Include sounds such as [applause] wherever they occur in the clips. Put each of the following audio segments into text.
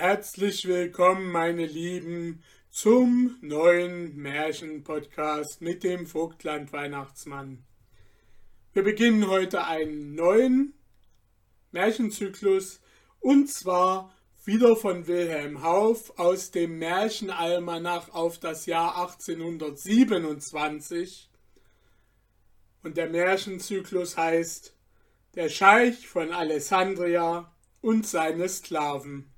Herzlich willkommen, meine Lieben, zum neuen Märchen-Podcast mit dem Vogtland Weihnachtsmann. Wir beginnen heute einen neuen Märchenzyklus und zwar wieder von Wilhelm Hauff aus dem Märchenalmanach auf das Jahr 1827. Und der Märchenzyklus heißt Der Scheich von Alessandria und seine Sklaven.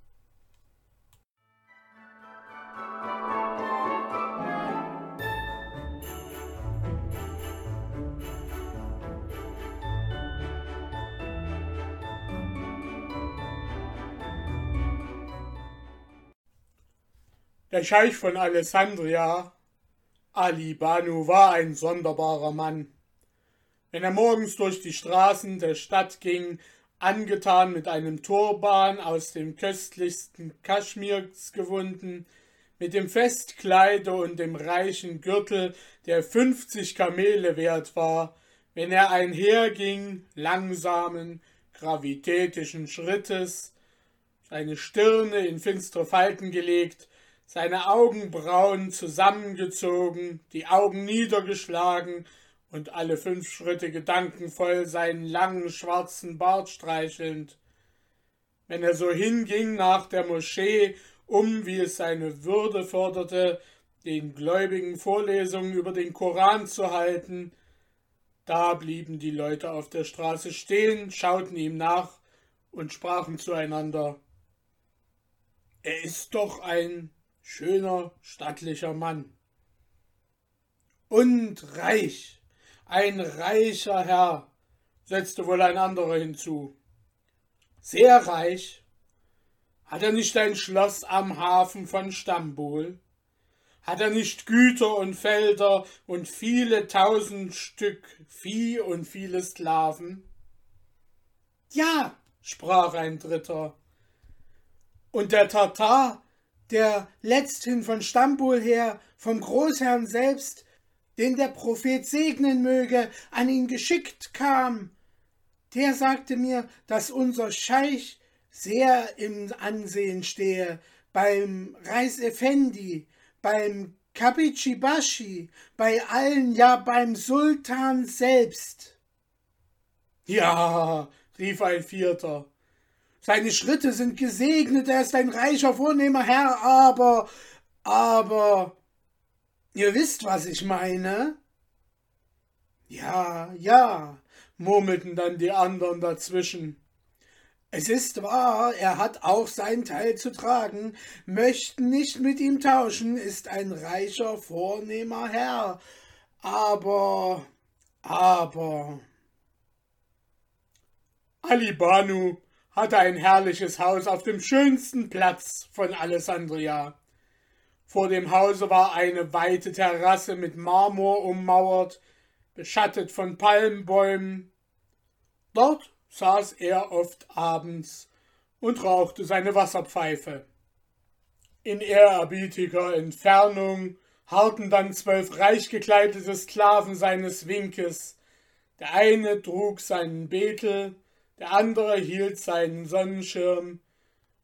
Der Scheich von Alessandria, Ali Banu, war ein sonderbarer Mann. Wenn er morgens durch die Straßen der Stadt ging, angetan mit einem Turban aus dem köstlichsten Kaschmirs gewunden, mit dem Festkleide und dem reichen Gürtel, der fünfzig Kamele wert war, wenn er einherging, langsamen, gravitätischen Schrittes, seine Stirne in finstere Falten gelegt, seine Augenbrauen zusammengezogen, die Augen niedergeschlagen und alle fünf Schritte gedankenvoll seinen langen schwarzen Bart streichelnd. Wenn er so hinging nach der Moschee, um, wie es seine Würde forderte, den Gläubigen Vorlesungen über den Koran zu halten, da blieben die Leute auf der Straße stehen, schauten ihm nach und sprachen zueinander. Er ist doch ein schöner, stattlicher Mann. Und reich, ein reicher Herr, setzte wohl ein anderer hinzu. Sehr reich. Hat er nicht ein Schloss am Hafen von Stambul? Hat er nicht Güter und Felder und viele tausend Stück Vieh und viele Sklaven? Ja, sprach ein Dritter. Und der Tatar der letzthin von Stambul her vom Großherrn selbst, den der Prophet segnen möge, an ihn geschickt kam. Der sagte mir, dass unser Scheich sehr im Ansehen stehe, beim Reis Effendi, beim Kabichibashi, bei allen, ja beim Sultan selbst. Ja, rief ein Vierter, seine Schritte sind gesegnet, er ist ein reicher, vornehmer Herr, aber, aber, ihr wisst, was ich meine? Ja, ja, murmelten dann die anderen dazwischen. Es ist wahr, er hat auch sein Teil zu tragen, möchten nicht mit ihm tauschen, ist ein reicher, vornehmer Herr, aber, aber. Ali Banu hatte ein herrliches Haus auf dem schönsten Platz von Alessandria. Vor dem Hause war eine weite Terrasse mit Marmor ummauert, beschattet von Palmbäumen. Dort saß er oft abends und rauchte seine Wasserpfeife. In ehrerbietiger Entfernung harrten dann zwölf reich gekleidete Sklaven seines Winkes. Der eine trug seinen Betel, der andere hielt seinen Sonnenschirm,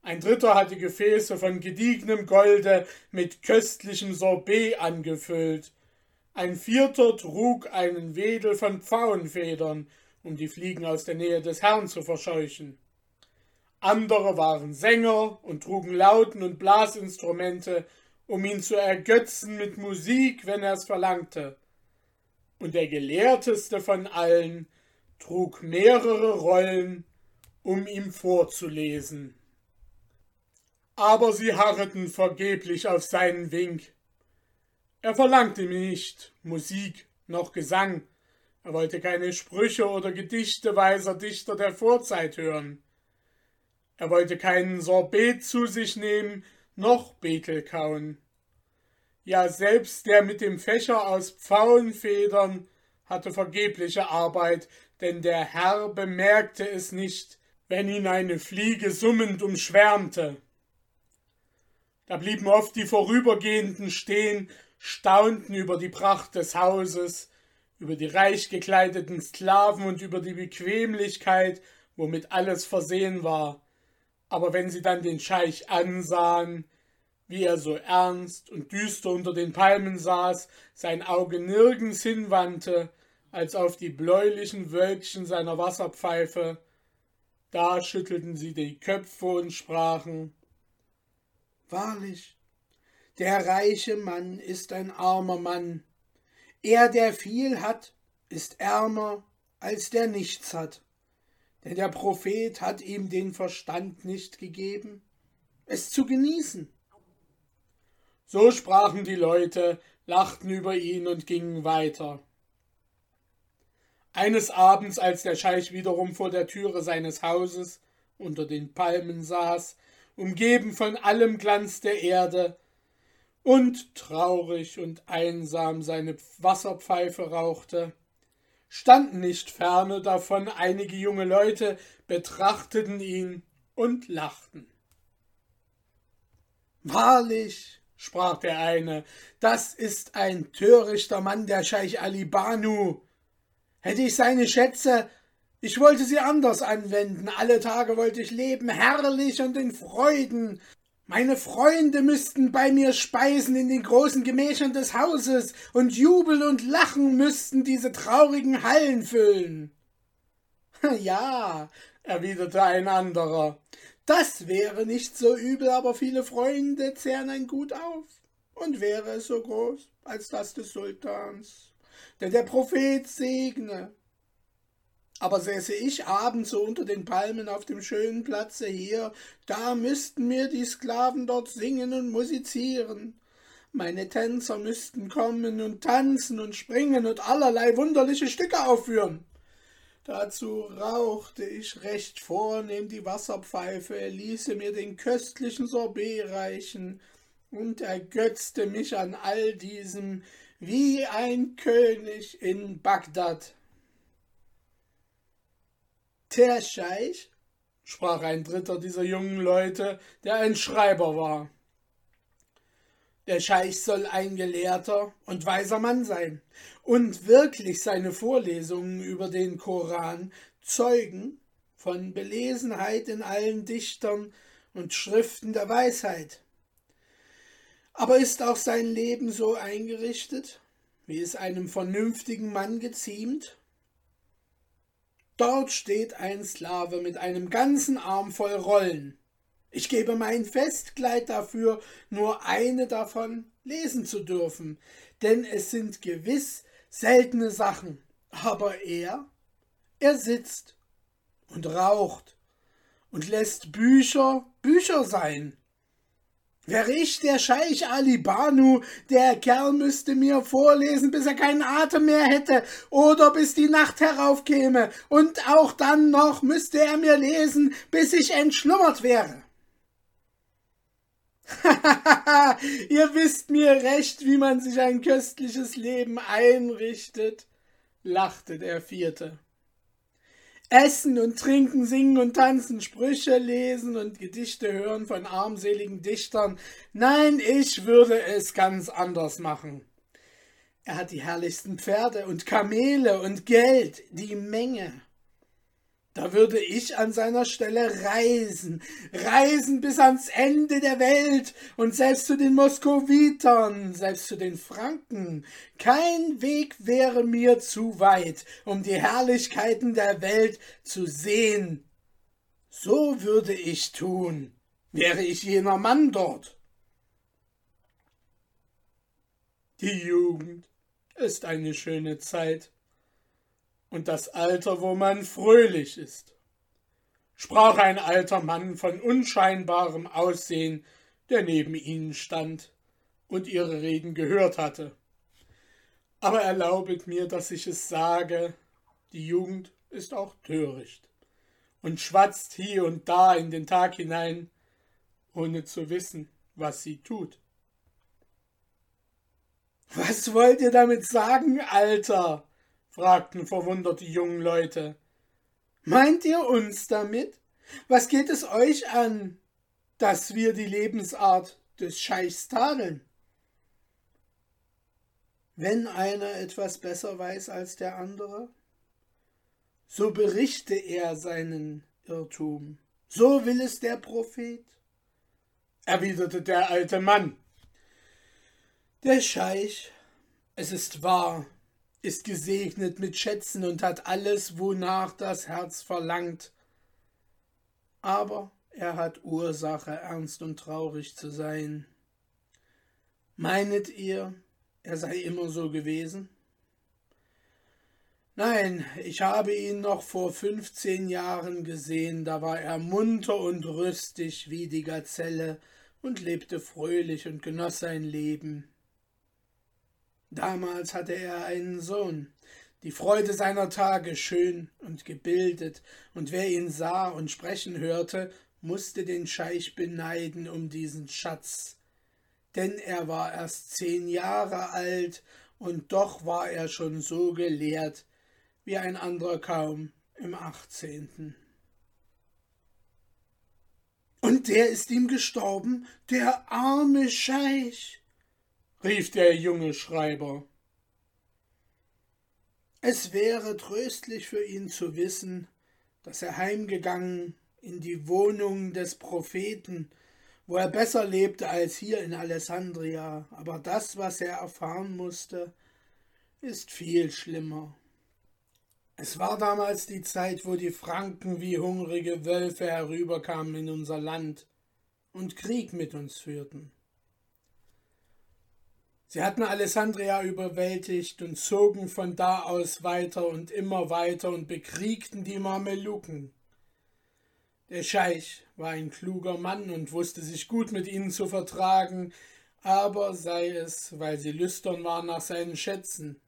ein dritter hatte Gefäße von gediegenem Golde mit köstlichem Sorbet angefüllt, ein vierter trug einen Wedel von Pfauenfedern, um die Fliegen aus der Nähe des Herrn zu verscheuchen. Andere waren Sänger und trugen Lauten und Blasinstrumente, um ihn zu ergötzen mit Musik, wenn er es verlangte. Und der gelehrteste von allen trug mehrere Rollen, um ihm vorzulesen. Aber sie harreten vergeblich auf seinen Wink. Er verlangte nicht Musik noch Gesang, er wollte keine Sprüche oder Gedichte weiser Dichter der Vorzeit hören. Er wollte keinen Sorbet zu sich nehmen, noch Betel kauen. Ja, selbst der mit dem Fächer aus Pfauenfedern hatte vergebliche Arbeit, denn der Herr bemerkte es nicht, wenn ihn eine Fliege summend umschwärmte. Da blieben oft die Vorübergehenden stehen, staunten über die Pracht des Hauses, über die reich gekleideten Sklaven und über die Bequemlichkeit, womit alles versehen war. Aber wenn sie dann den Scheich ansahen, wie er so ernst und düster unter den Palmen saß, sein Auge nirgends hinwandte, als auf die bläulichen Wölkchen seiner Wasserpfeife, da schüttelten sie die Köpfe und sprachen Wahrlich, der reiche Mann ist ein armer Mann, er, der viel hat, ist ärmer als der nichts hat, denn der Prophet hat ihm den Verstand nicht gegeben, es zu genießen. So sprachen die Leute, lachten über ihn und gingen weiter. Eines Abends, als der Scheich wiederum vor der Türe seines Hauses unter den Palmen saß, umgeben von allem Glanz der Erde, und traurig und einsam seine Wasserpfeife rauchte, standen nicht ferne davon einige junge Leute, betrachteten ihn und lachten. Wahrlich, sprach der eine, das ist ein törichter Mann, der Scheich Ali Banu. Hätte ich seine Schätze, ich wollte sie anders anwenden, alle Tage wollte ich leben, herrlich und in Freuden. Meine Freunde müssten bei mir speisen in den großen Gemächern des Hauses, und Jubel und Lachen müssten diese traurigen Hallen füllen. [laughs] Ja, erwiderte ein anderer, das wäre nicht so übel, aber viele Freunde zehren ein Gut auf. Und wäre es so groß als das des Sultans, der der Prophet segne. Aber säße ich abends so unter den Palmen auf dem schönen Platze hier, da müssten mir die Sklaven dort singen und musizieren. Meine Tänzer müssten kommen und tanzen und springen und allerlei wunderliche Stücke aufführen. Dazu rauchte ich recht vornehm die Wasserpfeife, ließe mir den köstlichen Sorbet reichen und ergötzte mich an all diesem wie ein König in Bagdad. Der Scheich, sprach ein dritter dieser jungen Leute, der ein Schreiber war. Der Scheich soll ein gelehrter und weiser Mann sein und wirklich seine Vorlesungen über den Koran zeugen von Belesenheit in allen Dichtern und Schriften der Weisheit. Aber ist auch sein Leben so eingerichtet, wie es einem vernünftigen Mann geziemt? Dort steht ein Sklave mit einem ganzen Arm voll Rollen. Ich gebe mein Festkleid dafür, nur eine davon lesen zu dürfen, denn es sind gewiss seltene Sachen. Aber er, er sitzt und raucht und lässt Bücher Bücher sein. Wäre ich der Scheich Ali Banu, der Kerl müsste mir vorlesen, bis er keinen Atem mehr hätte oder bis die Nacht heraufkäme, und auch dann noch müsste er mir lesen, bis ich entschlummert wäre. [laughs] Ihr wisst mir recht, wie man sich ein köstliches Leben einrichtet, lachte der Vierte. Essen und trinken, singen und tanzen, Sprüche lesen und Gedichte hören von armseligen Dichtern. Nein, ich würde es ganz anders machen. Er hat die herrlichsten Pferde und Kamele und Geld, die Menge. Da würde ich an seiner Stelle reisen, reisen bis ans Ende der Welt und selbst zu den Moskowitern, selbst zu den Franken. Kein Weg wäre mir zu weit, um die Herrlichkeiten der Welt zu sehen. So würde ich tun, wäre ich jener Mann dort. Die Jugend ist eine schöne Zeit und das Alter, wo man fröhlich ist, sprach ein alter Mann von unscheinbarem Aussehen, der neben ihnen stand und ihre Reden gehört hatte. Aber erlaubet mir, dass ich es sage, die Jugend ist auch töricht und schwatzt hier und da in den Tag hinein, ohne zu wissen, was sie tut. Was wollt ihr damit sagen, Alter? Fragten verwundert die jungen Leute. Meint ihr uns damit? Was geht es euch an, dass wir die Lebensart des Scheichs tadeln? Wenn einer etwas besser weiß als der andere, so berichte er seinen Irrtum So will es der Prophet, erwiderte der alte Mann. Der Scheich, es ist wahr, ist gesegnet mit Schätzen und hat alles, wonach das Herz verlangt. Aber er hat Ursache, ernst und traurig zu sein. Meinet ihr, er sei immer so gewesen? Nein, ich habe ihn noch vor fünfzehn Jahren gesehen, da war er munter und rüstig wie die Gazelle und lebte fröhlich und genoss sein Leben. Damals hatte er einen Sohn, die Freude seiner Tage schön und gebildet, und wer ihn sah und sprechen hörte, musste den Scheich beneiden um diesen Schatz, denn er war erst zehn Jahre alt, und doch war er schon so gelehrt, wie ein anderer kaum im achtzehnten. Und der ist ihm gestorben, der arme Scheich, rief der junge Schreiber. Es wäre tröstlich für ihn zu wissen, dass er heimgegangen in die Wohnung des Propheten, wo er besser lebte als hier in Alessandria, aber das, was er erfahren musste, ist viel schlimmer. Es war damals die Zeit, wo die Franken wie hungrige Wölfe herüberkamen in unser Land und Krieg mit uns führten. Sie hatten Alessandria überwältigt und zogen von da aus weiter und immer weiter und bekriegten die Mameluken. Der Scheich war ein kluger Mann und wusste sich gut mit ihnen zu vertragen, aber sei es, weil sie lüstern waren nach seinen Schätzen,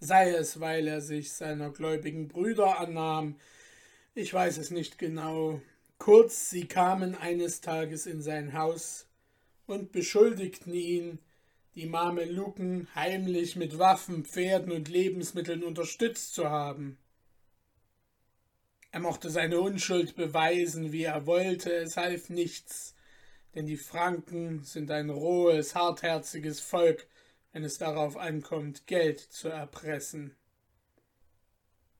sei es, weil er sich seiner gläubigen Brüder annahm, ich weiß es nicht genau. Kurz, sie kamen eines Tages in sein Haus und beschuldigten ihn, die Mameluken heimlich mit Waffen, Pferden und Lebensmitteln unterstützt zu haben. Er mochte seine Unschuld beweisen, wie er wollte, es half nichts, denn die Franken sind ein rohes, hartherziges Volk, wenn es darauf ankommt, Geld zu erpressen.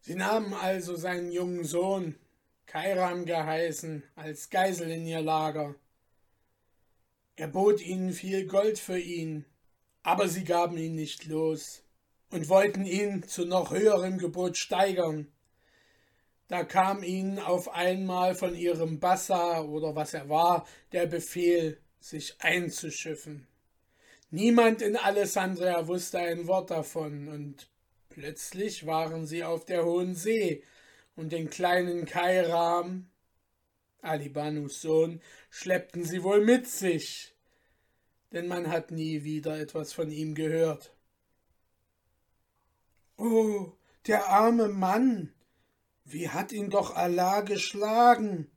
Sie nahmen also seinen jungen Sohn, Kairam geheißen, als Geisel in ihr Lager. Er bot ihnen viel Gold für ihn, aber sie gaben ihn nicht los und wollten ihn zu noch höherem Gebot steigern. Da kam ihnen auf einmal von ihrem Bassa oder was er war der Befehl, sich einzuschiffen. Niemand in Alessandria wusste ein Wort davon, und plötzlich waren sie auf der hohen See, und den kleinen Kairam, Alibanus Sohn, schleppten sie wohl mit sich, denn man hat nie wieder etwas von ihm gehört. Oh, der arme Mann, wie hat ihn doch Allah geschlagen,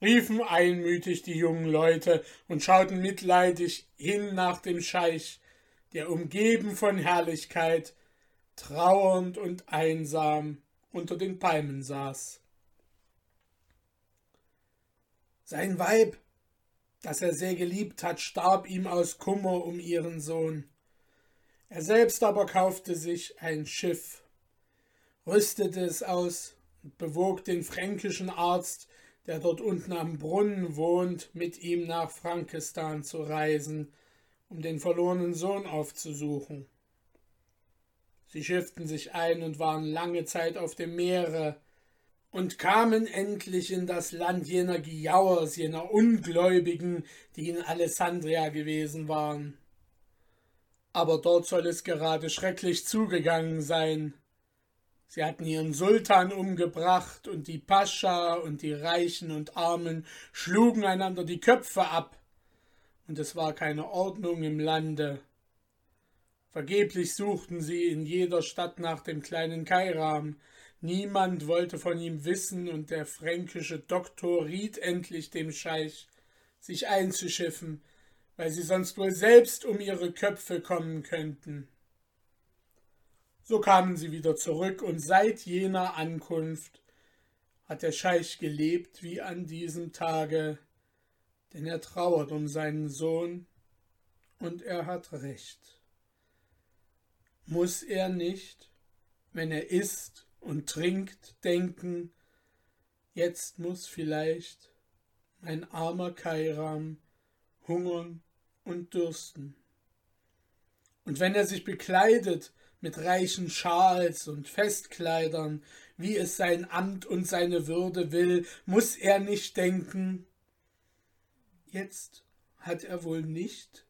riefen einmütig die jungen Leute und schauten mitleidig hin nach dem Scheich, der umgeben von Herrlichkeit, trauernd und einsam unter den Palmen saß. Sein Weib, das er sehr geliebt hat, starb ihm aus Kummer um ihren Sohn. Er selbst aber kaufte sich ein Schiff, rüstete es aus und bewog den fränkischen Arzt, der dort unten am Brunnen wohnt, mit ihm nach Frankistan zu reisen, um den verlorenen Sohn aufzusuchen. Sie schifften sich ein und waren lange Zeit auf dem Meere und kamen endlich in das Land jener Giauers, jener Ungläubigen, die in Alessandria gewesen waren. Aber dort soll es gerade schrecklich zugegangen sein. Sie hatten ihren Sultan umgebracht und die Pascha und die Reichen und Armen schlugen einander die Köpfe ab, und es war keine Ordnung im Lande. Vergeblich suchten sie in jeder Stadt nach dem kleinen Kairam. Niemand wollte von ihm wissen, und der fränkische Doktor riet endlich dem Scheich, sich einzuschiffen, weil sie sonst wohl selbst um ihre Köpfe kommen könnten. So kamen sie wieder zurück, und seit jener Ankunft hat der Scheich gelebt wie an diesem Tage, denn er trauert um seinen Sohn, und er hat recht. Muss er nicht, wenn er isst und trinkt, denken, Jetzt muss vielleicht mein armer Kairam hungern und dürsten. Und wenn er sich bekleidet mit reichen Schals und Festkleidern, wie es sein Amt und seine Würde will, muss er nicht denken, jetzt hat er wohl nicht,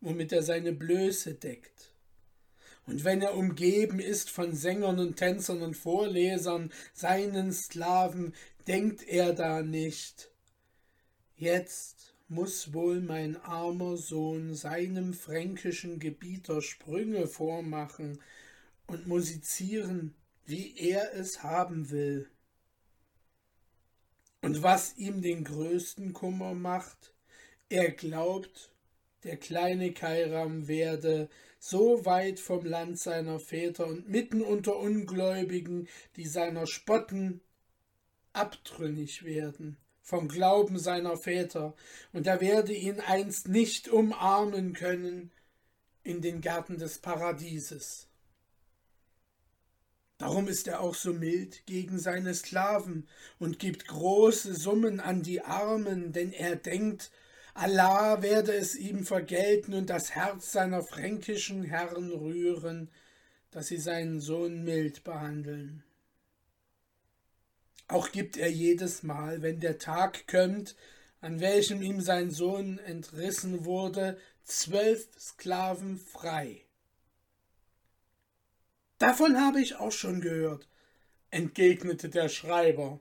womit er seine Blöße deckt. Und wenn er umgeben ist von Sängern und Tänzern und Vorlesern, seinen Sklaven, denkt er da nicht. Jetzt muss wohl mein armer Sohn seinem fränkischen Gebieter Sprünge vormachen und musizieren, wie er es haben will. Und was ihm den größten Kummer macht, er glaubt, der kleine Kairam werde so weit vom Land seiner Väter und mitten unter Ungläubigen, die seiner spotten, abtrünnig werden vom Glauben seiner Väter, und er werde ihn einst nicht umarmen können in den Gärten des Paradieses. Darum ist er auch so mild gegen seine Sklaven und gibt große Summen an die Armen, denn er denkt, Allah werde es ihm vergelten und das Herz seiner fränkischen Herren rühren, dass sie seinen Sohn mild behandeln. Auch gibt er jedes Mal, wenn der Tag kömmt, an welchem ihm sein Sohn entrissen wurde, zwölf Sklaven frei. Davon habe ich auch schon gehört, entgegnete der Schreiber.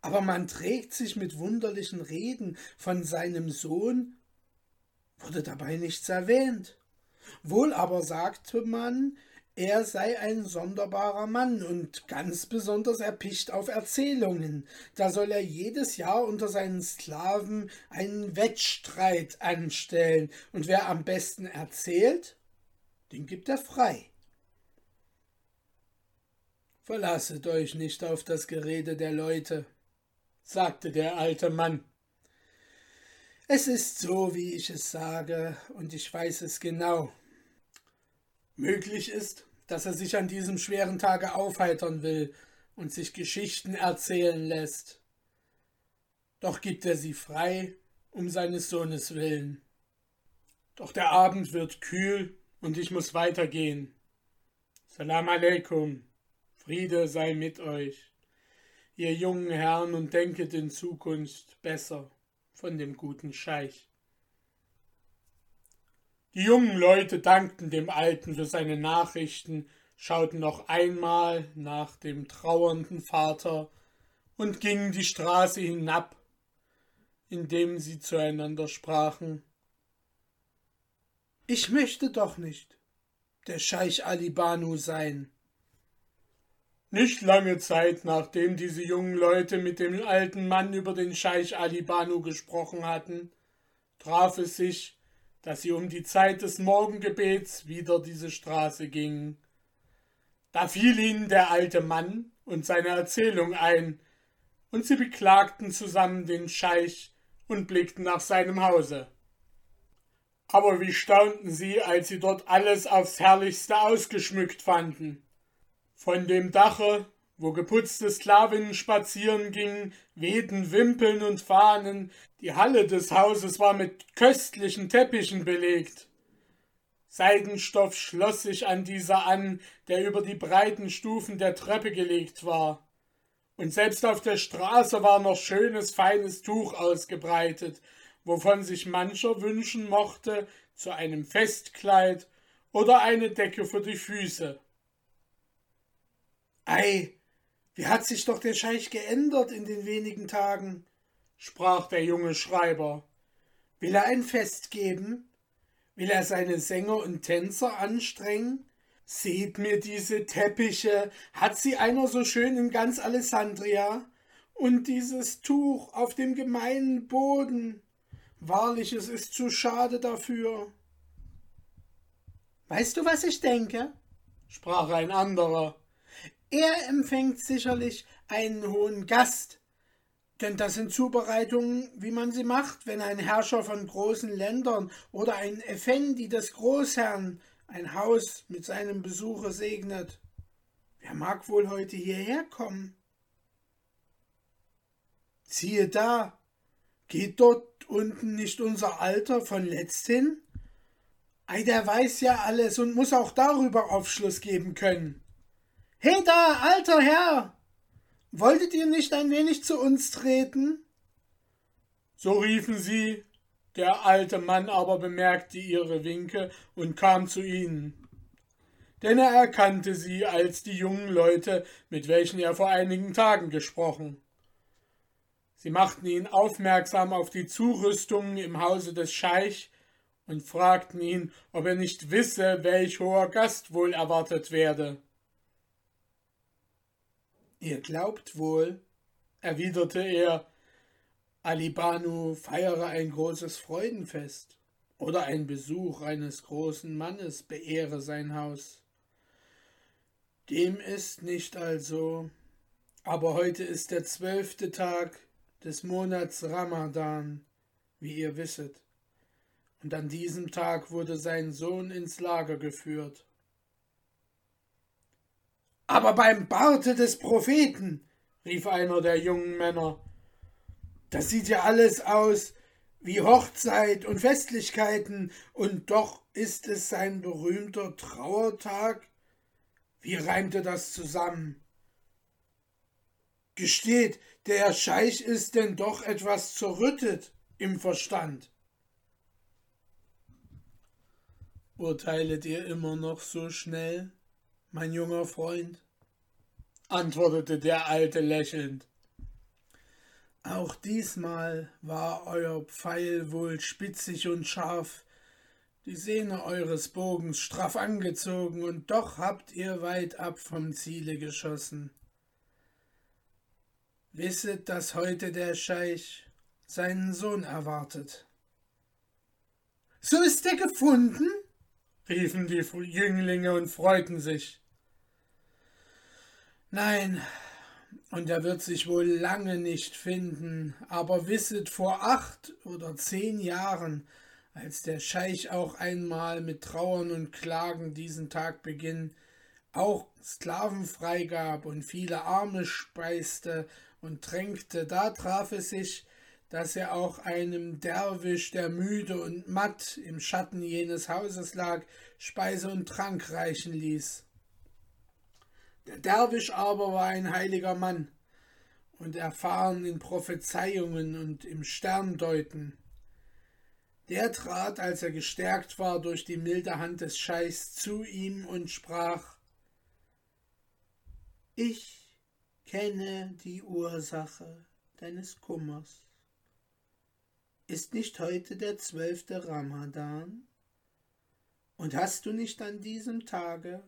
Aber man trägt sich mit wunderlichen Reden von seinem Sohn, wurde dabei nichts erwähnt. Wohl aber sagte man, er sei ein sonderbarer Mann und ganz besonders erpicht auf Erzählungen. Da soll er jedes Jahr unter seinen Sklaven einen Wettstreit anstellen, und wer am besten erzählt, den gibt er frei. Verlasset euch nicht auf das Gerede der Leute, sagte der alte Mann. Es ist so, wie ich es sage, und ich weiß es genau. Möglich ist, dass er sich an diesem schweren Tage aufheitern will und sich Geschichten erzählen lässt. Doch gibt er sie frei um seines Sohnes willen. Doch der Abend wird kühl und ich muss weitergehen. Salam aleikum. Friede sei mit euch, ihr jungen Herren, und denket in Zukunft besser von dem guten Scheich. Die jungen Leute dankten dem Alten für seine Nachrichten, schauten noch einmal nach dem trauernden Vater und gingen die Straße hinab, indem sie zueinander sprachen. Ich möchte doch nicht der Scheich Ali Banu sein. Nicht lange Zeit, nachdem diese jungen Leute mit dem alten Mann über den Scheich Ali Banu gesprochen hatten, traf es sich, dass sie um die Zeit des Morgengebets wieder diese Straße gingen. Da fiel ihnen der alte Mann und seine Erzählung ein, und sie beklagten zusammen den Scheich und blickten nach seinem Hause. Aber wie staunten sie, als sie dort alles aufs herrlichste ausgeschmückt fanden. Von dem Dache, wo geputzte Sklavinnen spazieren gingen, wehten Wimpeln und Fahnen, die Halle des Hauses war mit köstlichen Teppichen belegt. Seidenstoff schloss sich an dieser an, der über die breiten Stufen der Treppe gelegt war. Und selbst auf der Straße war noch schönes, feines Tuch ausgebreitet, wovon sich mancher wünschen mochte, zu einem Festkleid oder eine Decke für die Füße. Ei, wie hat sich doch der Scheich geändert in den wenigen Tagen, sprach der junge Schreiber. Will er ein Fest geben? Will er seine Sänger und Tänzer anstrengen? Seht mir diese Teppiche, hat sie einer so schön in ganz Alessandria? Und dieses Tuch auf dem gemeinen Boden. Wahrlich, es ist zu schade dafür. Weißt du, was ich denke? sprach ein anderer. Er empfängt sicherlich einen hohen Gast, denn das sind Zubereitungen, wie man sie macht, wenn ein Herrscher von großen Ländern oder ein Effendi des Großherrn ein Haus mit seinem Besuche segnet. Wer mag wohl heute hierher kommen? Siehe da, geht dort unten nicht unser Alter von letzthin? Ei, der weiß ja alles und muss auch darüber Aufschluss geben können. He da, alter Herr! Wolltet ihr nicht ein wenig zu uns treten? So riefen sie, der alte Mann aber bemerkte ihre Winke und kam zu ihnen. Denn er erkannte sie als die jungen Leute, mit welchen er vor einigen Tagen gesprochen. Sie machten ihn aufmerksam auf die Zurüstungen im Hause des Scheich und fragten ihn, ob er nicht wisse, welch hoher Gast wohl erwartet werde. Ihr glaubt wohl, erwiderte er, Alibanu feiere ein großes Freudenfest oder ein Besuch eines großen Mannes beehre sein Haus. Dem ist nicht also, aber heute ist der zwölfte Tag des Monats Ramadan, wie ihr wisset und an diesem Tag wurde sein Sohn ins Lager geführt. Aber beim Barte des Propheten, rief einer der jungen Männer, das sieht ja alles aus wie Hochzeit und Festlichkeiten, und doch ist es sein berühmter Trauertag? Wie reimte das zusammen? Gesteht, der Scheich ist denn doch etwas zerrüttet im Verstand. Urteilet ihr immer noch so schnell, mein junger Freund? antwortete der Alte lächelnd. Auch diesmal war euer Pfeil wohl spitzig und scharf, die Sehne eures Bogens straff angezogen, und doch habt ihr weit ab vom Ziele geschossen. Wisset, dass heute der Scheich seinen Sohn erwartet. So ist er gefunden? Riefen die Jünglinge und freuten sich. Nein, und er wird sich wohl lange nicht finden, aber wisset vor acht oder zehn Jahren, als der Scheich auch einmal mit Trauern und Klagen diesen Tag beginn, auch Sklaven freigab und viele Arme speiste und tränkte, da traf es sich, dass er auch einem Derwisch, der müde und matt im Schatten jenes Hauses lag, Speise und Trank reichen ließ. Der Derwisch aber war ein heiliger Mann und erfahren in Prophezeiungen und im Sterndeuten. Der trat, als er gestärkt war durch die milde Hand des Scheichs, zu ihm und sprach Ich kenne die Ursache deines Kummers. Ist nicht heute der zwölfte Ramadan? Und hast du nicht an diesem Tage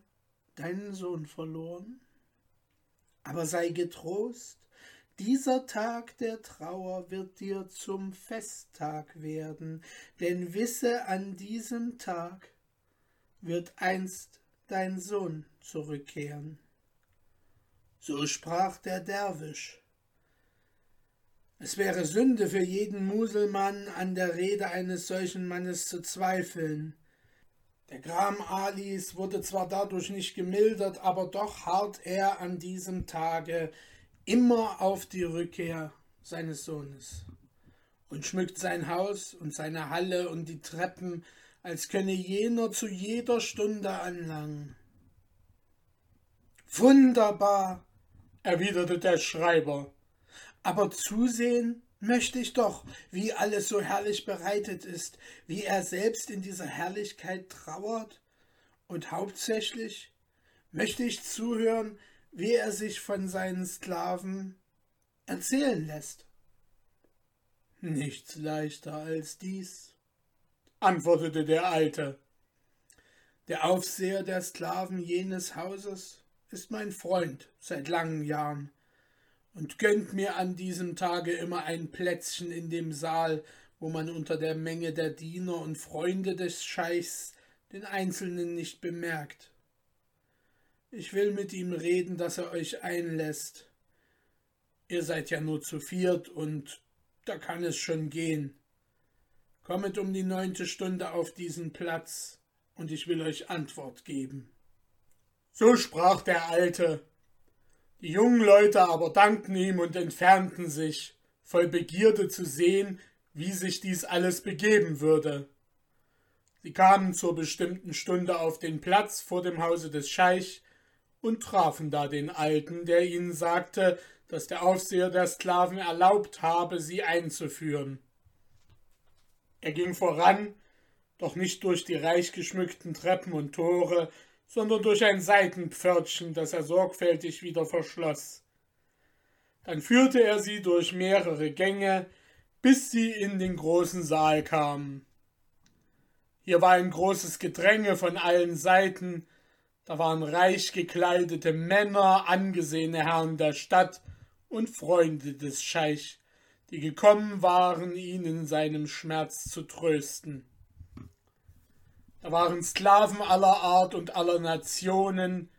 deinen Sohn verloren? Aber sei getrost, dieser Tag der Trauer wird dir zum Festtag werden, denn wisse, an diesem Tag wird einst dein Sohn zurückkehren. So sprach der Derwisch. Es wäre Sünde für jeden Muselmann, an der Rede eines solchen Mannes zu zweifeln. Der Gram Alis wurde zwar dadurch nicht gemildert, aber doch harrt er an diesem Tage immer auf die Rückkehr seines Sohnes und schmückt sein Haus und seine Halle und die Treppen, als könne jener zu jeder Stunde anlangen. Wunderbar, erwiderte der Schreiber aber zusehen möchte ich doch, wie alles so herrlich bereitet ist, wie er selbst in dieser Herrlichkeit trauert, und hauptsächlich möchte ich zuhören, wie er sich von seinen Sklaven erzählen lässt. Nichts leichter als dies, antwortete der Alte. Der Aufseher der Sklaven jenes Hauses ist mein Freund seit langen Jahren, und gönnt mir an diesem Tage immer ein Plätzchen in dem Saal, wo man unter der Menge der Diener und Freunde des Scheichs den Einzelnen nicht bemerkt. Ich will mit ihm reden, dass er euch einlässt. Ihr seid ja nur zu viert und da kann es schon gehen. Kommet um die neunte Stunde auf diesen Platz, und ich will euch Antwort geben. So sprach der Alte, die jungen Leute aber dankten ihm und entfernten sich, voll Begierde zu sehen, wie sich dies alles begeben würde. Sie kamen zur bestimmten Stunde auf den Platz vor dem Hause des Scheich und trafen da den Alten, der ihnen sagte, dass der Aufseher der Sklaven erlaubt habe, sie einzuführen. Er ging voran, doch nicht durch die reich geschmückten Treppen und Tore, sondern durch ein Seitenpförtchen, das er sorgfältig wieder verschloss. Dann führte er sie durch mehrere Gänge, bis sie in den großen Saal kamen. Hier war ein großes Gedränge von allen Seiten, da waren reich gekleidete Männer, angesehene Herren der Stadt und Freunde des Scheich, die gekommen waren, ihn in seinem Schmerz zu trösten. Da waren Sklaven aller Art und aller Nationen,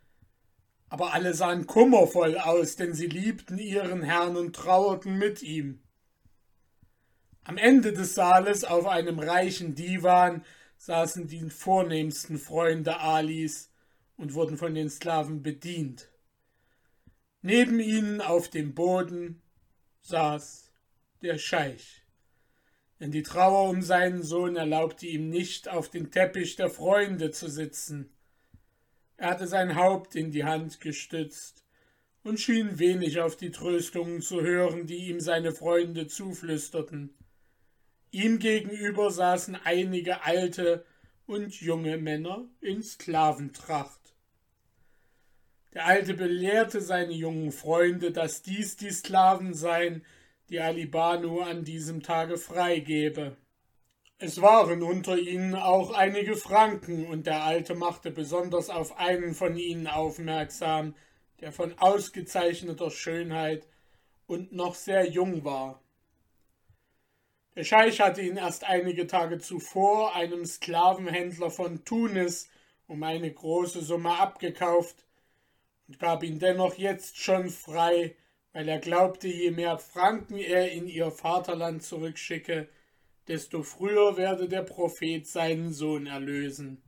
aber alle sahen kummervoll aus, denn sie liebten ihren Herrn und trauerten mit ihm. Am Ende des Saales auf einem reichen Divan saßen die vornehmsten Freunde Alis und wurden von den Sklaven bedient. Neben ihnen auf dem Boden saß der Scheich, denn die Trauer um seinen Sohn erlaubte ihm nicht, auf den Teppich der Freunde zu sitzen. Er hatte sein Haupt in die Hand gestützt und schien wenig auf die Tröstungen zu hören, die ihm seine Freunde zuflüsterten. Ihm gegenüber saßen einige alte und junge Männer in Sklaventracht. Der Alte belehrte seine jungen Freunde, dass dies die Sklaven seien, die Alibanu an diesem Tage freigebe. Es waren unter ihnen auch einige Franken, und der Alte machte besonders auf einen von ihnen aufmerksam, der von ausgezeichneter Schönheit und noch sehr jung war. Der Scheich hatte ihn erst einige Tage zuvor einem Sklavenhändler von Tunis um eine große Summe abgekauft, und gab ihn dennoch jetzt schon frei, weil er glaubte, je mehr Franken er in ihr Vaterland zurückschicke, desto früher werde der Prophet seinen Sohn erlösen.